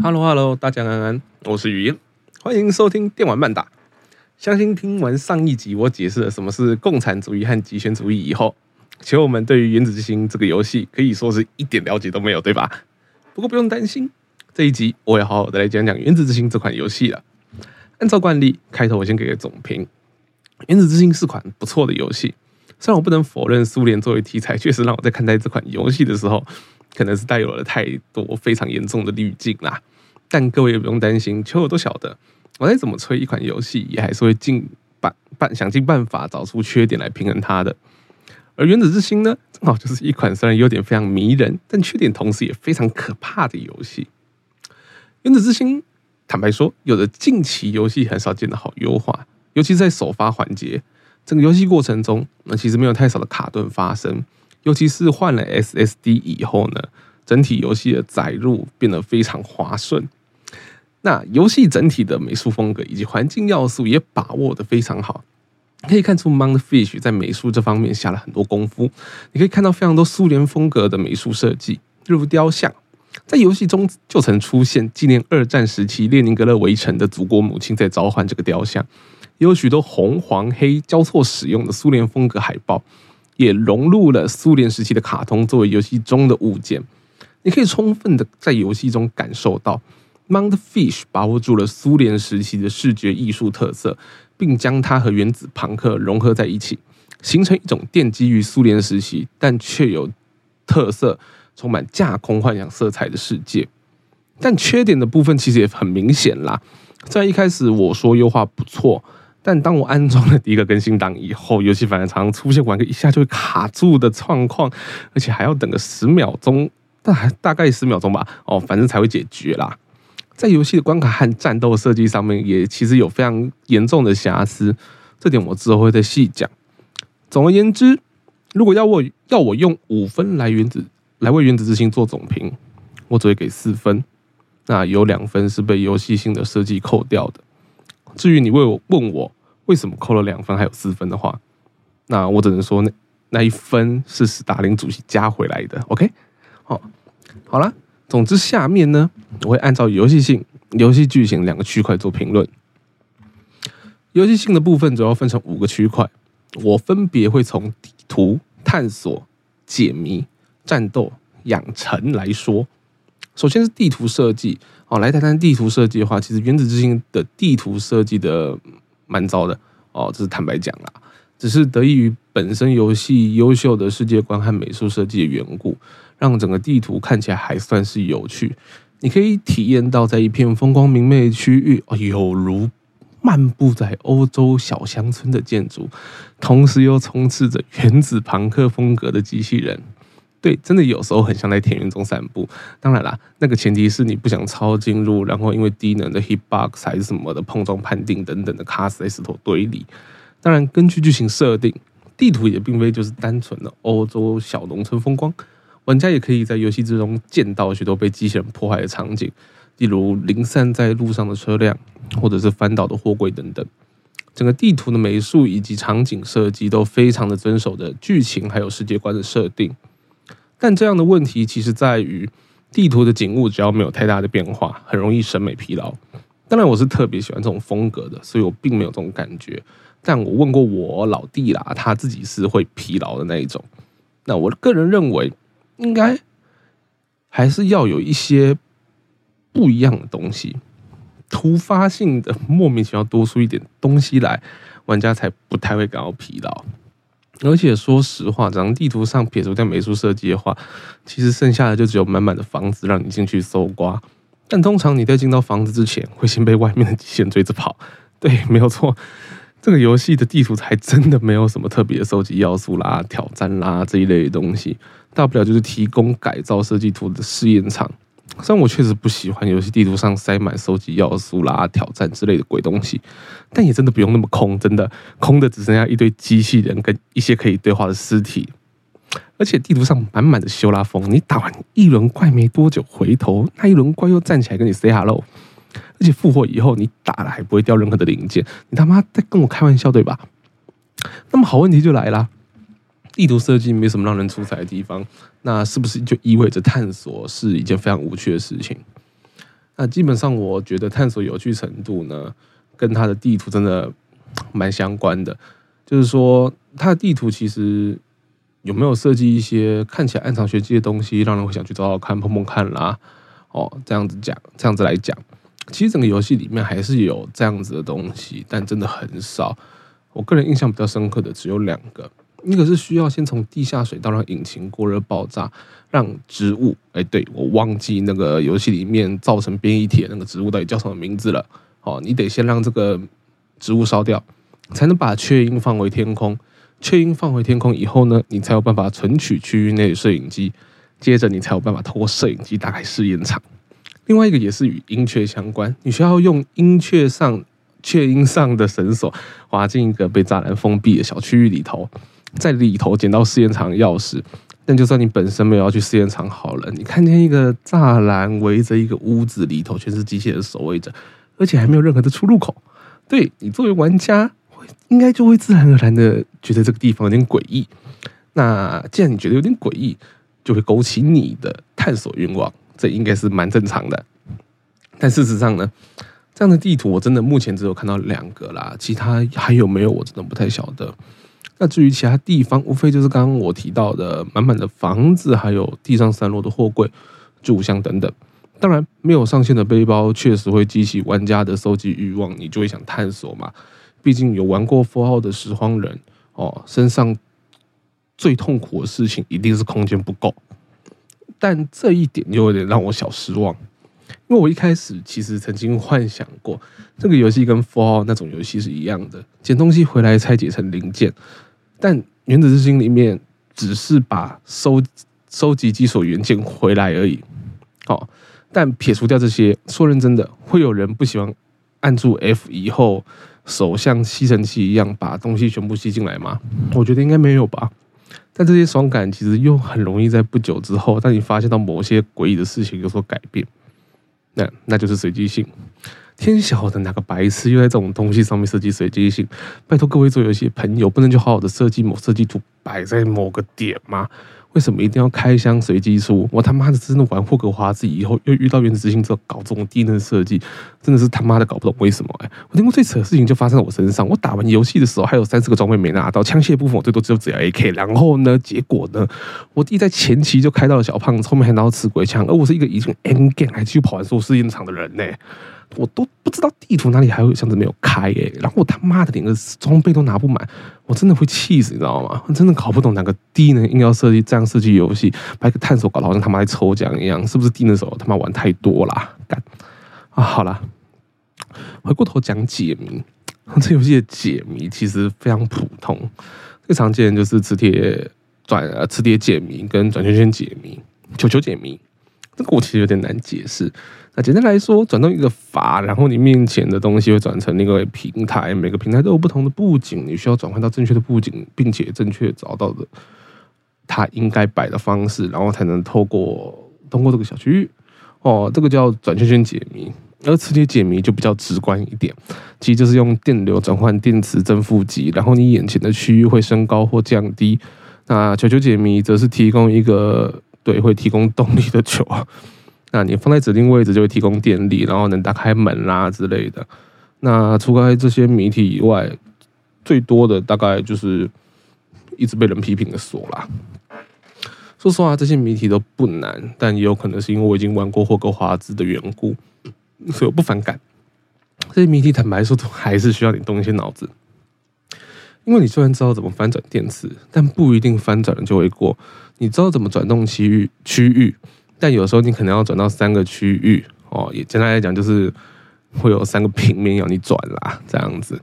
Hello Hello，大家安安，我是语音，欢迎收听电玩漫打。相信听完上一集我解释了什么是共产主义和极权主义以后，其实我们对于《原子之心》这个游戏可以说是一点了解都没有，对吧？不过不用担心，这一集我要好好的来讲讲《原子之心》这款游戏了。按照惯例，开头我先给个总评，《原子之心》是款不错的游戏。虽然我不能否认苏联作为题材，确实让我在看待这款游戏的时候。可能是带有了太多非常严重的滤镜啦，但各位也不用担心，球友都晓得，我再怎么吹一款游戏，也还是会尽办办想尽办法找出缺点来平衡它的。而《原子之心》呢，正好就是一款虽然有点非常迷人，但缺点同时也非常可怕的游戏。《原子之心》坦白说，有着近期游戏很少见的好优化，尤其在首发环节，整个游戏过程中，那其实没有太少的卡顿发生。尤其是换了 SSD 以后呢，整体游戏的载入变得非常滑顺。那游戏整体的美术风格以及环境要素也把握的非常好，可以看出 Mount Fish 在美术这方面下了很多功夫。你可以看到非常多苏联风格的美术设计，例如雕像，在游戏中就曾出现纪念二战时期列宁格勒围城的祖国母亲在召唤这个雕像，也有许多红黄黑交错使用的苏联风格海报。也融入了苏联时期的卡通作为游戏中的物件，你可以充分的在游戏中感受到 Mount Fish 把握住了苏联时期的视觉艺术特色，并将它和原子朋克融合在一起，形成一种奠基于苏联时期但却有特色、充满架空幻想色彩的世界。但缺点的部分其实也很明显啦，在一开始我说优化不错。但当我安装了第一个更新档以后，游戏反而常常出现玩个一下就会卡住的状况，而且还要等个十秒钟，大大概十秒钟吧，哦，反正才会解决啦。在游戏的关卡和战斗设计上面，也其实有非常严重的瑕疵，这点我之后会再细讲。总而言之，如果要我要我用五分来原子来为原子之心做总评，我只会给四分。那有两分是被游戏性的设计扣掉的。至于你为我问我为什么扣了两分还有四分的话，那我只能说那那一分是斯大林主席加回来的。OK，好，好了。总之下面呢，我会按照游戏性、游戏剧情两个区块做评论。游戏性的部分主要分成五个区块，我分别会从地图探索、解谜、战斗、养成来说。首先是地图设计。哦，来谈谈地图设计的话，其实《原子之心》的地图设计的蛮糟的哦，这是坦白讲啦。只是得益于本身游戏优秀的世界观和美术设计的缘故，让整个地图看起来还算是有趣。你可以体验到在一片风光明媚的区域，哦，有如漫步在欧洲小乡村的建筑，同时又充斥着原子朋克风格的机器人。对，真的有时候很像在田园中散步。当然啦，那个前提是你不想超进入，然后因为低能的 hitbox 还是什么的碰撞判定等等的卡死在石头堆里。当然，根据剧情设定，地图也并非就是单纯的欧洲小农村风光，玩家也可以在游戏之中见到许多被机器人破坏的场景，例如零散在路上的车辆，或者是翻倒的货柜等等。整个地图的美术以及场景设计都非常的遵守的剧情还有世界观的设定。但这样的问题其实在于，地图的景物只要没有太大的变化，很容易审美疲劳。当然，我是特别喜欢这种风格的，所以我并没有这种感觉。但我问过我老弟啦，他自己是会疲劳的那一种。那我个人认为，应该还是要有一些不一样的东西，突发性的莫名其妙多出一点东西来，玩家才不太会感到疲劳。而且说实话，这张地图上撇除掉美术设计的话，其实剩下的就只有满满的房子让你进去搜刮。但通常你在进到房子之前，会先被外面的机器人追着跑。对，没有错，这个游戏的地图还真的没有什么特别的收集要素啦、挑战啦这一类的东西，大不了就是提供改造设计图的试验场。虽然我确实不喜欢游戏地图上塞满收集要素啦、挑战之类的鬼东西，但也真的不用那么空，真的空的只剩下一堆机器人跟一些可以对话的尸体。而且地图上满满的修拉风，你打完一轮怪没多久，回头那一轮怪又站起来跟你 say hello，而且复活以后你打了还不会掉任何的零件，你他妈在跟我开玩笑对吧？那么好问题就来了。地图设计没什么让人出彩的地方，那是不是就意味着探索是一件非常无趣的事情？那基本上我觉得探索有趣程度呢，跟它的地图真的蛮相关的。就是说，它的地图其实有没有设计一些看起来暗藏玄机的东西，让人会想去找找看、碰碰看啦。哦，这样子讲，这样子来讲，其实整个游戏里面还是有这样子的东西，但真的很少。我个人印象比较深刻的只有两个，一个是需要先从地下水道让引擎过热爆炸，让植物，哎，对我忘记那个游戏里面造成变异体那个植物到底叫什么名字了。哦，你得先让这个植物烧掉，才能把雀鹰放回天空。雀鹰放回天空以后呢，你才有办法存取区域内摄影机。接着你才有办法透过摄影机打开试验场。另外一个也是与鹰雀相关，你需要用鹰雀上雀鹰上的绳索滑进一个被栅栏封闭的小区域里头，在里头捡到试验场钥匙。但就算你本身没有要去试验场好了，你看见一个栅栏围着一个屋子里头全是机械的守卫着，而且还没有任何的出入口。对你作为玩家，应该就会自然而然的觉得这个地方有点诡异。那既然你觉得有点诡异，就会勾起你的探索欲望，这应该是蛮正常的。但事实上呢，这样的地图我真的目前只有看到两个啦，其他还有没有我真的不太晓得。那至于其他地方，无非就是刚刚我提到的满满的房子，还有地上散落的货柜、柱箱等等。当然，没有上线的背包确实会激起玩家的收集欲望，你就会想探索嘛。毕竟有玩过《符号》的拾荒人哦，身上。最痛苦的事情一定是空间不够，但这一点就有点让我小失望，因为我一开始其实曾经幻想过这个游戏跟《Fall》那种游戏是一样的，捡东西回来拆解成零件，但《原子之心》里面只是把收收集几所元件回来而已。好，但撇除掉这些，说认真的，会有人不喜欢按住 F 以后手像吸尘器一样把东西全部吸进来吗？我觉得应该没有吧。但这些爽感其实又很容易在不久之后，当你发现到某些诡异的事情有所改变，那那就是随机性。天晓得哪个白痴又在这种东西上面设计随机性？拜托各位做游戏朋友，不能就好好的设计某设计图摆在某个点吗？为什么一定要开箱随机出？我他妈的真的玩霍格华兹以后，又遇到原子之心之后搞这种低能设计，真的是他妈的搞不懂为什么哎！我听过最扯的事情就发生在我身上。我打完游戏的时候还有三四个装备没拿到，枪械部分我最多只有只要 AK。然后呢，结果呢，我弟在前期就开到了小胖子，后面还拿到刺鬼枪，而我是一个已经 N game 还继续跑完所有试验场的人呢。我都不知道地图哪里还有箱子没有开耶，然后我他妈的连个装备都拿不满，我真的会气死，你知道吗？我真的搞不懂哪个低能硬要设计这样设计游戏，把一个探索搞得好像他妈在抽奖一样，是不是低能手他妈玩太多啦？干啊！好了，回过头讲解谜，这游戏的解谜其实非常普通，最常见就是磁铁转呃磁铁解谜跟转圈圈解谜、球球解谜，这个我其实有点难解释。那简单来说，转动一个阀，然后你面前的东西会转成那个平台，每个平台都有不同的布景，你需要转换到正确的布景，并且正确找到的它应该摆的方式，然后才能透过通过这个小区域。哦，这个叫转圈圈解谜，而磁铁解谜就比较直观一点，其实就是用电流转换电磁正负极，然后你眼前的区域会升高或降低。那球球解谜则是提供一个对会提供动力的球。那你放在指定位置就会提供电力，然后能打开门啦之类的。那除开这些谜题以外，最多的大概就是一直被人批评的锁啦。说实话，这些谜题都不难，但也有可能是因为我已经玩过霍格华兹的缘故，所以我不反感。这些谜题坦白说都还是需要你动一些脑子，因为你虽然知道怎么翻转电池，但不一定翻转了就会过。你知道怎么转动区域区域。但有时候你可能要转到三个区域哦，也简单来讲就是会有三个平面要你转啦，这样子。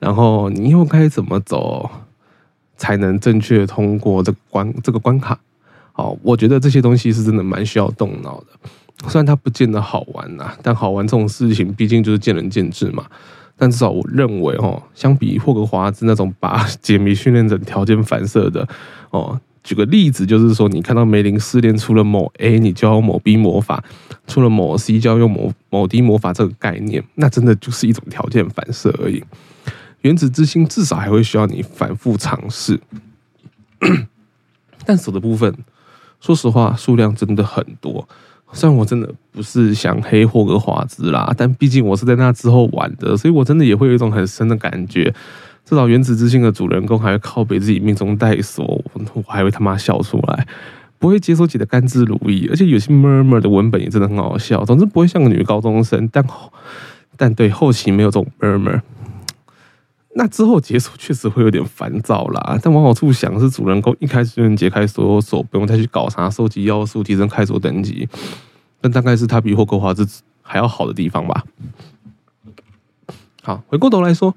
然后你又该怎么走才能正确通过这个关这个关卡？哦，我觉得这些东西是真的蛮需要动脑的。虽然它不见得好玩呐，但好玩这种事情毕竟就是见仁见智嘛。但至少我认为哦，相比霍格华兹那种把解谜训练成条件反射的哦。举个例子，就是说，你看到梅林试炼出了某 A，你就要用某 B 魔法；出了某 C，就要用某某 D 魔法。这个概念，那真的就是一种条件反射而已。原子之心至少还会需要你反复尝试。但手的部分，说实话，数量真的很多。虽然我真的不是想黑霍格华兹啦，但毕竟我是在那之后玩的，所以我真的也会有一种很深的感觉。至少原子之心的主人公还会靠北自己命中带锁，我还会他妈笑出来，不会解锁解的甘之如饴。而且有些 murmur 的文本也真的很好笑，总之不会像个女高中生，但但对后期没有这种 murmur。那之后解锁确实会有点烦躁啦，但往好处想是主人公一开始就能解开所有锁，不用再去搞啥收集要素、提升开锁等级。但大概是他比霍格华兹还要好的地方吧。好，回过头来说，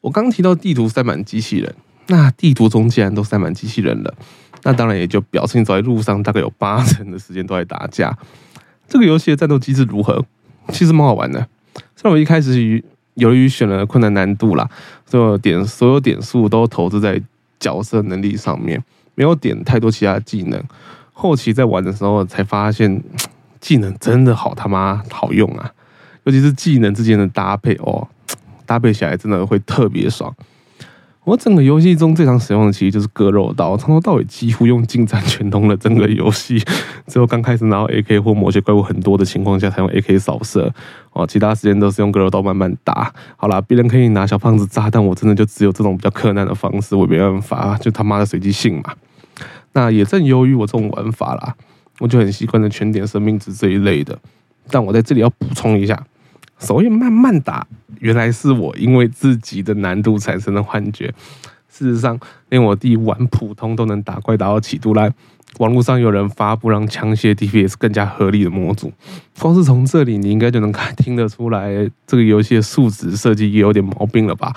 我刚提到地图塞满机器人，那地图中既然都塞满机器人了，那当然也就表示你走在路上大概有八成的时间都在打架。这个游戏的战斗机制如何？其实蛮好玩的。虽然我一开始于由于选了困难难度啦，所有点所有点数都投资在角色能力上面，没有点太多其他技能。后期在玩的时候才发现，技能真的好他妈好用啊！尤其是技能之间的搭配哦，搭配起来真的会特别爽。我整个游戏中最常使用的其实就是割肉刀，从头到尾几乎用近战全通了整个游戏。只有刚开始拿到 AK 或某些怪物很多的情况下才用 AK 扫射哦，其他时间都是用割肉刀慢慢打。好啦，别人可以拿小胖子炸弹，我真的就只有这种比较困难的方式，我没办法，就他妈的随机性嘛。那也正由于我这种玩法啦，我就很习惯的全点生命值这一类的。但我在这里要补充一下。所谓慢慢打，原来是我因为自己的难度产生的幻觉。事实上，连我弟玩普通都能打怪打到起度来。网络上有人发布让枪械 DPS 更加合理的模组，光是从这里你应该就能看听得出来，这个游戏的数值设计也有点毛病了吧？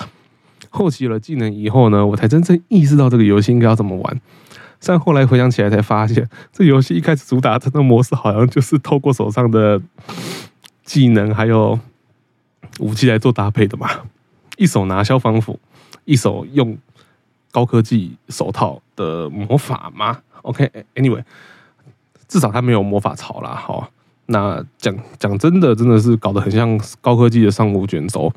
后期有了技能以后呢，我才真正意识到这个游戏应该要怎么玩。但后来回想起来才发现，这游戏一开始主打的模式好像就是透过手上的技能还有。武器来做搭配的嘛，一手拿消防斧，一手用高科技手套的魔法吗？OK，Anyway，至少他没有魔法槽啦。好，那讲讲真的，真的是搞得很像高科技的上古卷轴。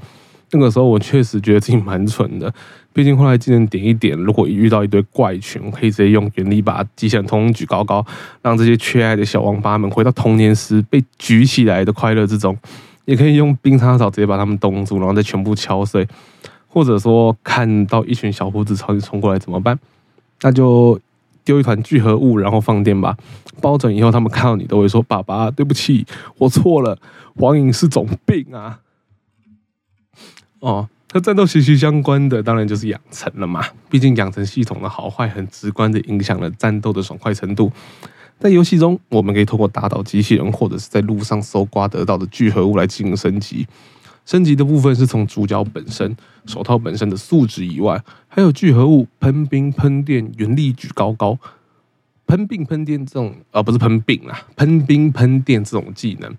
那个时候我确实觉得自己蛮蠢的，毕竟后来技能点一点，如果遇到一堆怪群，我可以直接用原力把极限通举高高，让这些缺爱的小王八们回到童年时被举起来的快乐之中。也可以用冰叉草直接把他们冻住，然后再全部敲碎，或者说看到一群小胡子朝你冲过来怎么办？那就丢一团聚合物，然后放电吧。包准以后他们看到你都会说：“爸爸，对不起，我错了，网瘾是种病啊。”哦，和战斗息息相关的当然就是养成了嘛。毕竟养成系统的好坏很直观的影响了战斗的爽快程度。在游戏中，我们可以通过打倒机器人，或者是在路上搜刮得到的聚合物来进行升级。升级的部分是从主角本身、手套本身的素质以外，还有聚合物喷冰、喷电、原力举高高、喷冰、喷电这种，而不是喷冰啊，喷冰、喷电这种技能，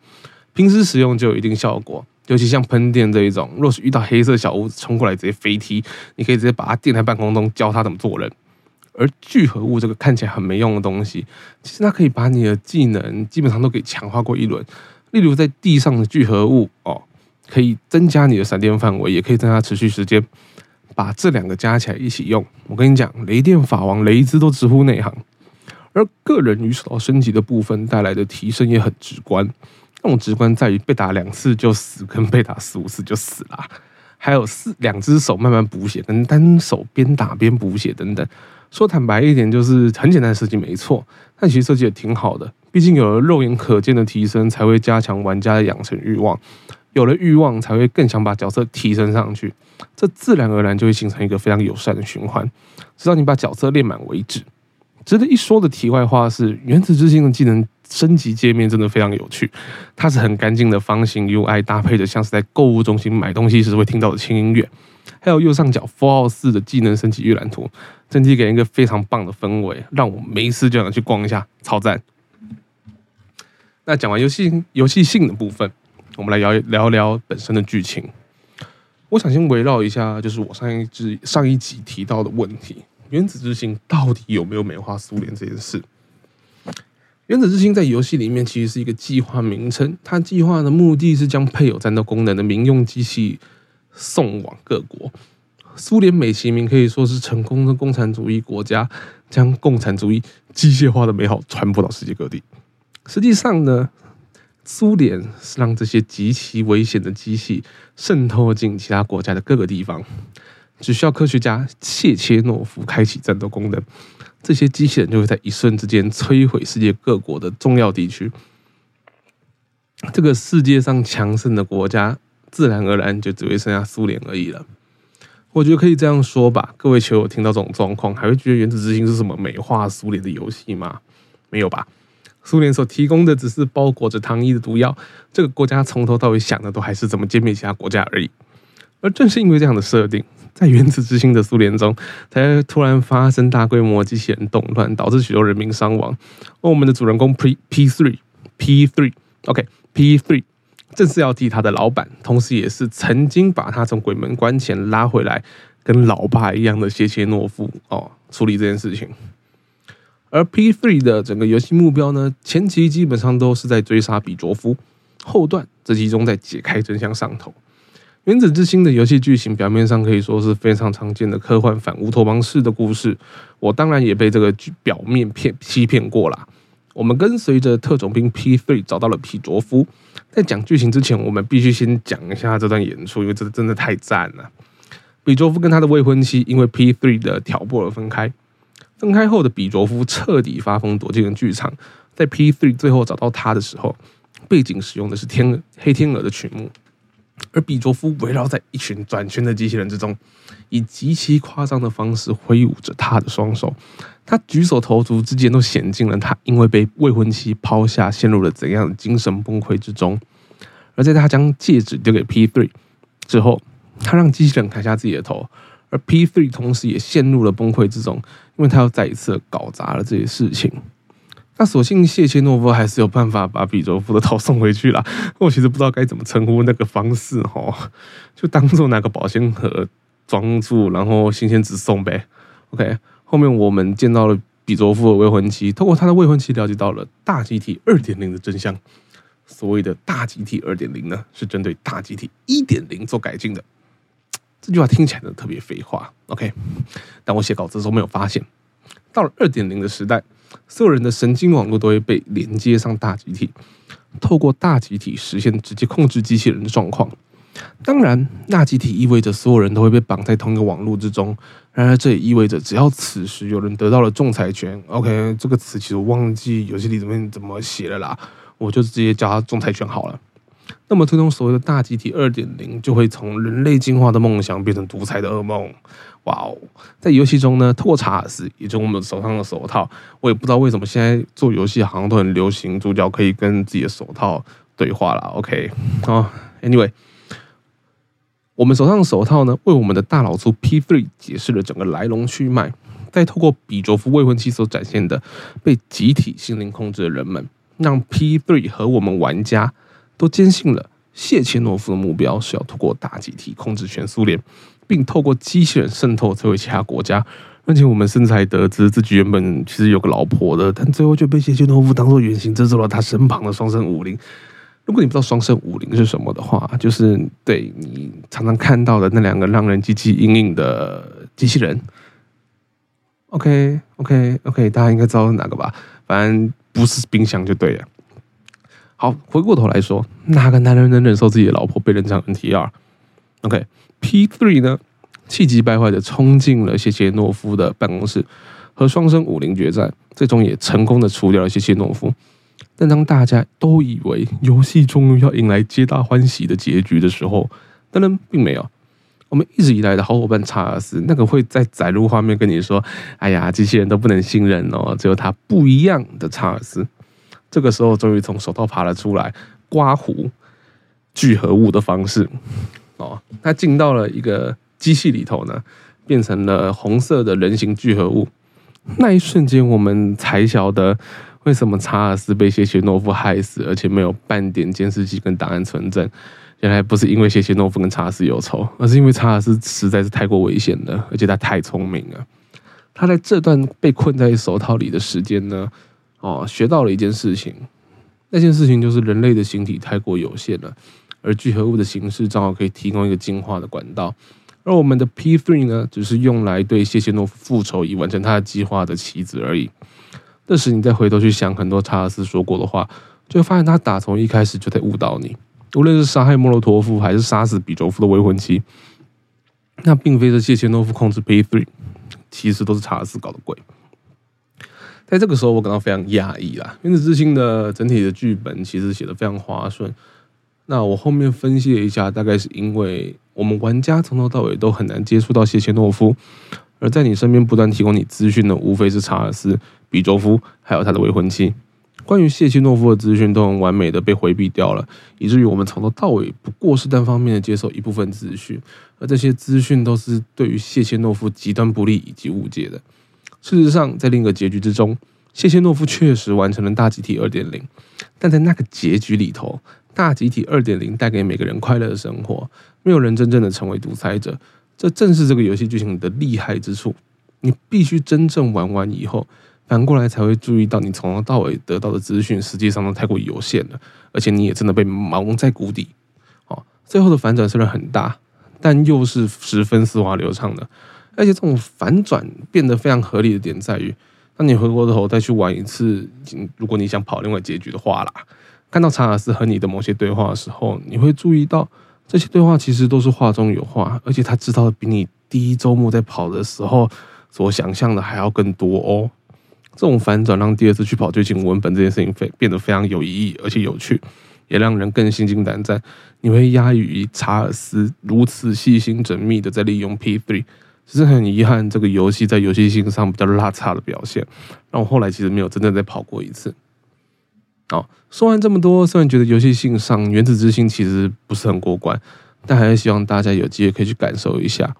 平时使用就有一定效果。尤其像喷电这一种，若是遇到黑色小屋子冲过来直接飞踢，你可以直接把它电在半空中，教他怎么做人。而聚合物这个看起来很没用的东西，其实它可以把你的技能基本上都给强化过一轮。例如在地上的聚合物哦，可以增加你的闪电范围，也可以增加持续时间。把这两个加起来一起用，我跟你讲，雷电法王雷兹都直呼内行。而个人与手升级的部分带来的提升也很直观，那种直观在于被打两次就死，跟被打四五次就死了，还有四两只手慢慢补血，跟单手边打边补血等等。说坦白一点，就是很简单的设计没错，但其实设计也挺好的。毕竟有了肉眼可见的提升，才会加强玩家的养成欲望，有了欲望，才会更想把角色提升上去，这自然而然就会形成一个非常友善的循环，直到你把角色练满为止。值得一说的题外话是，《原子之心》的技能升级界面真的非常有趣，它是很干净的方形 UI，搭配着像是在购物中心买东西时会听到的轻音乐。还有右上角符号四的技能升级预览图，整体给人一个非常棒的氛围，让我没事就想去逛一下，超赞。那讲完游戏游戏性的部分，我们来聊聊聊本身的剧情。我想先围绕一下，就是我上一集上一集提到的问题：原子之心到底有没有美化苏联这件事？原子之心在游戏里面其实是一个计划名称，它计划的目的是将配有战斗功能的民用机器。送往各国，苏联美其名可以说是成功的共产主义国家，将共产主义机械化的美好传播到世界各地。实际上呢，苏联是让这些极其危险的机器渗透进其他国家的各个地方，只需要科学家谢切诺夫开启战斗功能，这些机器人就会在一瞬之间摧毁世界各国的重要地区。这个世界上强盛的国家，自然而然就只会剩下苏联而已了。我觉得可以这样说吧，各位球友听到这种状况，还会觉得《原子之心》是什么美化苏联的游戏吗？没有吧？苏联所提供的只是包裹着糖衣的毒药，这个国家从头到尾想的都还是怎么歼灭其他国家而已。而正是因为这样的设定，在《原子之心》的苏联中，才突然发生大规模机器人动乱，导致许多人民伤亡。而我们的主人公 P P three P three，OK P three。正是要替他的老板，同时也是曾经把他从鬼门关前拉回来，跟老爸一样的谢切诺夫哦，处理这件事情。而 P three 的整个游戏目标呢，前期基本上都是在追杀比卓夫，后段则集中在解开真相上头。原子之心的游戏剧情表面上可以说是非常常见的科幻反乌托邦式的故事，我当然也被这个表面骗欺骗过了。我们跟随着特种兵 P three 找到了皮卓夫。在讲剧情之前，我们必须先讲一下这段演出，因为这真的太赞了。比卓夫跟他的未婚妻因为 P three 的挑拨而分开。分开后的比卓夫彻底发疯，躲进了剧场。在 P three 最后找到他的时候，背景使用的是天黑天鹅的曲目，而比卓夫围绕在一群转圈的机器人之中，以极其夸张的方式挥舞着他的双手。他举手投足之间都显尽了他因为被未婚妻抛下，陷入了怎样的精神崩溃之中。而在他将戒指丢给 P three 之后，他让机器人砍下自己的头，而 P three 同时也陷入了崩溃之中，因为他又再一次搞砸了这些事情。那所幸谢切诺夫还是有办法把比卓夫的头送回去了。我其实不知道该怎么称呼那个方式哈，就当做拿个保鲜盒装住，然后新鲜纸送呗。OK。后面我们见到了比卓夫的未婚妻，通过他的未婚妻了解到了大集体二点零的真相。所谓的大集体二点零呢，是针对大集体一点零做改进的。这句话听起来呢特别废话，OK？但我写稿子的时候没有发现，到了二点零的时代，所有人的神经网络都会被连接上大集体，透过大集体实现直接控制机器人的状况。当然，大集体意味着所有人都会被绑在同一个网络之中。然而，这也意味着，只要此时有人得到了仲裁权，OK，这个词其实我忘记游戏里面怎么写了啦，我就直接叫它仲裁权好了。那么，推动所谓的大集体二点零，就会从人类进化的梦想变成独裁的噩梦。哇哦！在游戏中呢，透过查尔斯，也就是我们手上的手套，我也不知道为什么现在做游戏好像都很流行，主角可以跟自己的手套对话了。OK，好，Anyway。我们手上的手套呢，为我们的大老粗 P three 解释了整个来龙去脉。再透过比卓夫未婚妻所展现的被集体心灵控制的人们，让 P three 和我们玩家都坚信了谢切诺夫的目标是要透过大集体控制全苏联，并透过机器人渗透摧毁其他国家。而且我们甚至还得知自己原本其实有个老婆的，但最后却被谢切诺夫当做原型，制作了他身旁的双生武灵。如果你不知道双生五零是什么的话，就是对你常常看到的那两个让人极其阴影的机器人。OK，OK，OK，大家应该知道是哪个吧？反正不是冰箱就对了。好，回过头来说，哪个男人能忍受自己的老婆被人这样 NTR？OK，P three 呢，气急败坏的冲进了谢切诺夫的办公室，和双生五零决战，最终也成功的除掉了谢切诺夫。但当大家都以为游戏终于要迎来皆大欢喜的结局的时候，当然并没有。我们一直以来的好伙伴查尔斯，那个会在载入画面跟你说：“哎呀，机器人都不能信任哦。”只有他不一样的查尔斯，这个时候终于从手套爬了出来，刮胡聚合物的方式哦，他进到了一个机器里头呢，变成了红色的人形聚合物。那一瞬间，我们才晓得。为什么查尔斯被谢切诺夫害死，而且没有半点监视器跟档案存证？原来不是因为谢切诺夫跟查尔斯有仇，而是因为查尔斯实在是太过危险了，而且他太聪明了。他在这段被困在手套里的时间呢，哦，学到了一件事情。那件事情就是人类的形体太过有限了，而聚合物的形式正好可以提供一个进化的管道。而我们的 P three 呢，只是用来对谢切诺夫复仇以完成他的计划的棋子而已。这时你再回头去想很多查尔斯说过的话，就会发现他打从一开始就在误导你。无论是杀害莫洛托夫，还是杀死比卓夫的未婚妻，那并非是谢切诺夫控制 P three，其实都是查尔斯搞的鬼。在这个时候，我感到非常讶异啦。《原子之心》的整体的剧本其实写的非常滑顺。那我后面分析了一下，大概是因为我们玩家从头到尾都很难接触到谢切诺夫，而在你身边不断提供你资讯的，无非是查尔斯、比周夫，还有他的未婚妻。关于谢切诺夫的资讯都很完美的被回避掉了，以至于我们从头到尾不过是单方面的接受一部分资讯，而这些资讯都是对于谢切诺夫极端不利以及误解的。事实上，在另一个结局之中，谢切诺夫确实完成了大集体二点零，但在那个结局里头，大集体二点零带给每个人快乐的生活，没有人真正的成为独裁者。这正是这个游戏剧情的厉害之处。你必须真正玩完以后，反过来才会注意到，你从头到尾得到的资讯实际上都太过有限了，而且你也真的被蒙在谷底。哦，最后的反转虽然很大，但又是十分丝滑流畅的。而且这种反转变得非常合理的点在于，当你回过头再去玩一次，如果你想跑另外结局的话啦，看到查尔斯和你的某些对话的时候，你会注意到这些对话其实都是话中有话，而且他知道的比你第一周末在跑的时候所想象的还要更多哦。这种反转让第二次去跑剧情文本这件事情非变得非常有意义，而且有趣，也让人更心惊胆战。你会压抑于查尔斯如此细心缜密的在利用 P three。只是很遗憾，这个游戏在游戏性上比较拉差的表现，让我后来其实没有真正再跑过一次。好，说完这么多，虽然觉得游戏性上《原子之心》其实不是很过关，但还是希望大家有机会可以去感受一下。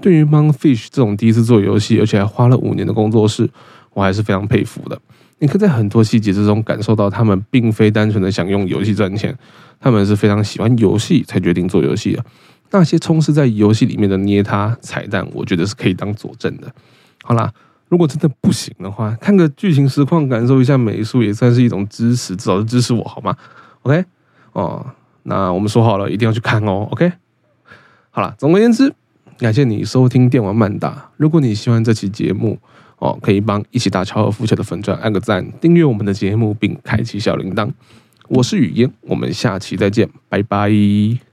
对于 Monfish 这种第一次做游戏，而且还花了五年的工作室，我还是非常佩服的。你可以在很多细节之中感受到，他们并非单纯的想用游戏赚钱，他们是非常喜欢游戏才决定做游戏的。那些充斥在游戏里面的捏他彩蛋，我觉得是可以当佐证的。好啦，如果真的不行的话，看个剧情实况，感受一下美术，也算是一种支持，至少是支持我，好吗？OK，哦，那我们说好了，一定要去看哦。OK，好了，总而言之，感谢你收听电玩漫打。如果你喜欢这期节目，哦，可以帮一起打乔尔夫球的粉钻按个赞，订阅我们的节目，并开启小铃铛。我是雨嫣，我们下期再见，拜拜。